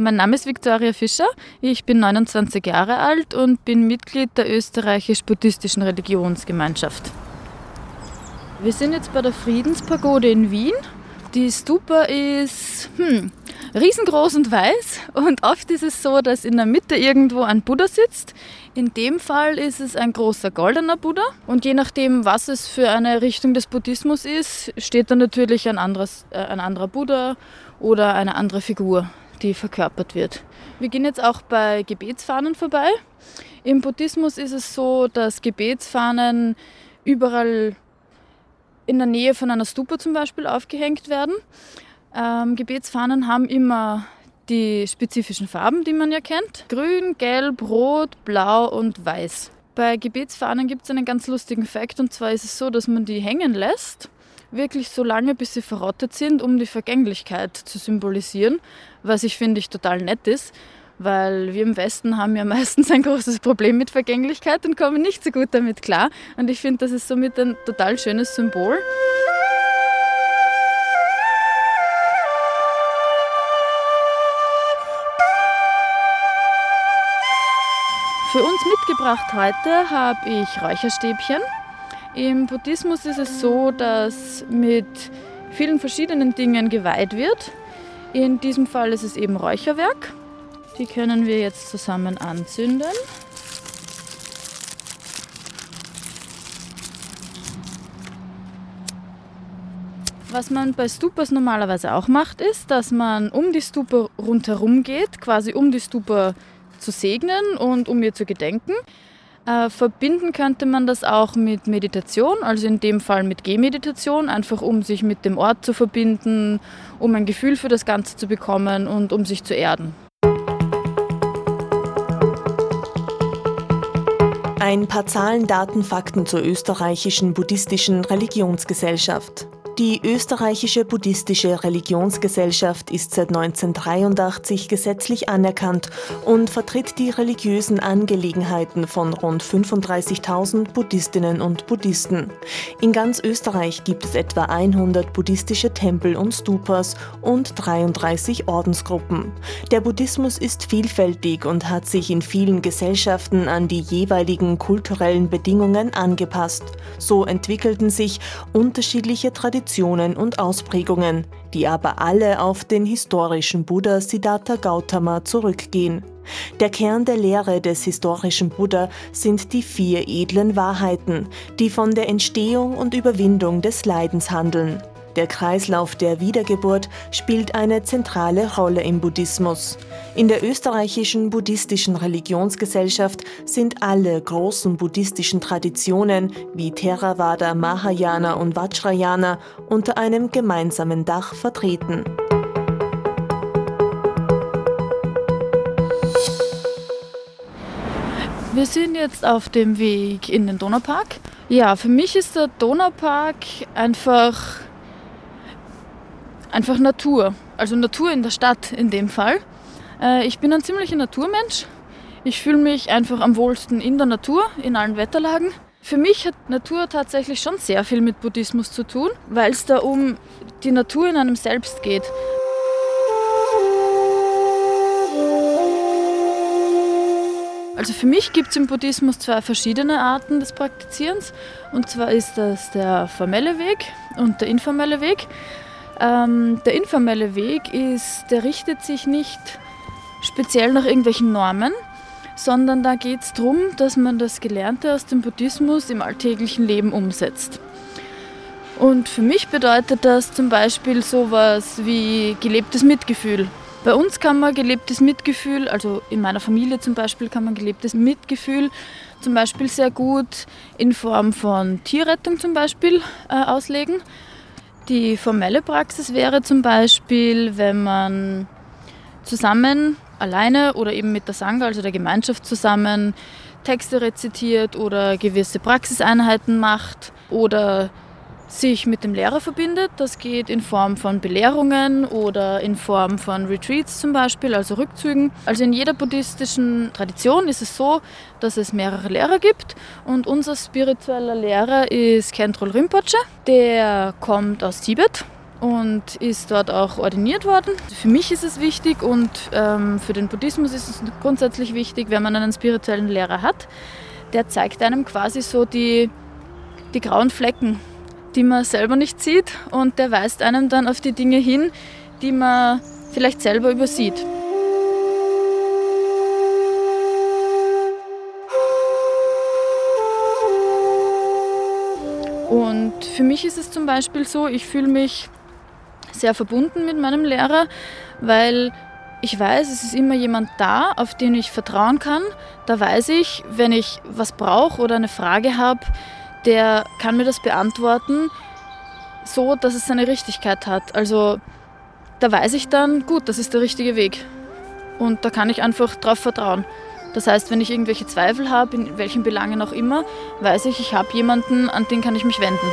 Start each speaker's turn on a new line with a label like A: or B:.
A: Mein Name ist Viktoria Fischer. Ich bin 29 Jahre alt und bin Mitglied der österreichisch-buddhistischen Religionsgemeinschaft. Wir sind jetzt bei der Friedenspagode in Wien. Die Stupa ist hm, riesengroß und weiß und oft ist es so, dass in der Mitte irgendwo ein Buddha sitzt. In dem Fall ist es ein großer goldener Buddha und je nachdem, was es für eine Richtung des Buddhismus ist, steht da natürlich ein, anderes, äh, ein anderer Buddha oder eine andere Figur die verkörpert wird. Wir gehen jetzt auch bei Gebetsfahnen vorbei. Im Buddhismus ist es so, dass Gebetsfahnen überall in der Nähe von einer Stupa zum Beispiel aufgehängt werden. Ähm, Gebetsfahnen haben immer die spezifischen Farben, die man ja kennt. Grün, Gelb, Rot, Blau und Weiß. Bei Gebetsfahnen gibt es einen ganz lustigen Fakt und zwar ist es so, dass man die hängen lässt wirklich so lange, bis sie verrottet sind, um die Vergänglichkeit zu symbolisieren, was ich finde ich total nett ist, weil wir im Westen haben ja meistens ein großes Problem mit Vergänglichkeit und kommen nicht so gut damit klar. Und ich finde, das ist somit ein total schönes Symbol. Für uns mitgebracht heute habe ich Räucherstäbchen. Im Buddhismus ist es so, dass mit vielen verschiedenen Dingen geweiht wird. In diesem Fall ist es eben Räucherwerk. Die können wir jetzt zusammen anzünden. Was man bei Stupas normalerweise auch macht, ist, dass man um die Stupa rundherum geht, quasi um die Stupa zu segnen und um ihr zu gedenken. Äh, verbinden könnte man das auch mit Meditation, also in dem Fall mit Gehmeditation, einfach um sich mit dem Ort zu verbinden, um ein Gefühl für das Ganze zu bekommen und um sich zu erden.
B: Ein paar Zahlen, Daten, Fakten zur österreichischen buddhistischen Religionsgesellschaft. Die österreichische buddhistische Religionsgesellschaft ist seit 1983 gesetzlich anerkannt und vertritt die religiösen Angelegenheiten von rund 35.000 Buddhistinnen und Buddhisten. In ganz Österreich gibt es etwa 100 buddhistische Tempel und Stupas und 33 Ordensgruppen. Der Buddhismus ist vielfältig und hat sich in vielen Gesellschaften an die jeweiligen kulturellen Bedingungen angepasst. So entwickelten sich unterschiedliche Traditionen Traditionen und Ausprägungen, die aber alle auf den historischen Buddha Siddhartha Gautama zurückgehen. Der Kern der Lehre des historischen Buddha sind die vier edlen Wahrheiten, die von der Entstehung und Überwindung des Leidens handeln. Der Kreislauf der Wiedergeburt spielt eine zentrale Rolle im Buddhismus. In der österreichischen buddhistischen Religionsgesellschaft sind alle großen buddhistischen Traditionen wie Theravada, Mahayana und Vajrayana unter einem gemeinsamen Dach vertreten.
A: Wir sind jetzt auf dem Weg in den Donaupark. Ja, für mich ist der Donaupark einfach einfach Natur. Also Natur in der Stadt in dem Fall. Äh, ich bin ein ziemlicher Naturmensch. Ich fühle mich einfach am wohlsten in der Natur, in allen Wetterlagen. Für mich hat Natur tatsächlich schon sehr viel mit Buddhismus zu tun, weil es da um die Natur in einem selbst geht. Also für mich gibt es im Buddhismus zwei verschiedene Arten des Praktizierens. Und zwar ist das der formelle Weg und der informelle Weg. Ähm, der informelle Weg ist, der richtet sich nicht speziell nach irgendwelchen Normen, sondern da geht es darum, dass man das Gelernte aus dem Buddhismus im alltäglichen Leben umsetzt. Und für mich bedeutet das zum Beispiel sowas wie gelebtes Mitgefühl. Bei uns kann man gelebtes Mitgefühl, also in meiner Familie zum Beispiel, kann man gelebtes Mitgefühl zum Beispiel sehr gut in Form von Tierrettung zum Beispiel äh, auslegen. Die formelle Praxis wäre zum Beispiel, wenn man zusammen, alleine oder eben mit der Sangha, also der Gemeinschaft zusammen, Texte rezitiert oder gewisse Praxiseinheiten macht oder sich mit dem Lehrer verbindet. Das geht in Form von Belehrungen oder in Form von Retreats zum Beispiel, also Rückzügen. Also in jeder buddhistischen Tradition ist es so, dass es mehrere Lehrer gibt und unser spiritueller Lehrer ist Kentrol Rinpoche. Der kommt aus Tibet und ist dort auch ordiniert worden. Für mich ist es wichtig und ähm, für den Buddhismus ist es grundsätzlich wichtig, wenn man einen spirituellen Lehrer hat. Der zeigt einem quasi so die, die grauen Flecken, die man selber nicht sieht und der weist einem dann auf die Dinge hin, die man vielleicht selber übersieht. Und für mich ist es zum Beispiel so, ich fühle mich sehr verbunden mit meinem Lehrer, weil ich weiß, es ist immer jemand da, auf den ich vertrauen kann. Da weiß ich, wenn ich was brauche oder eine Frage habe, der kann mir das beantworten, so dass es seine Richtigkeit hat. Also da weiß ich dann, gut, das ist der richtige Weg. Und da kann ich einfach drauf vertrauen. Das heißt, wenn ich irgendwelche Zweifel habe, in welchen Belangen auch immer, weiß ich, ich habe jemanden, an den kann ich mich wenden.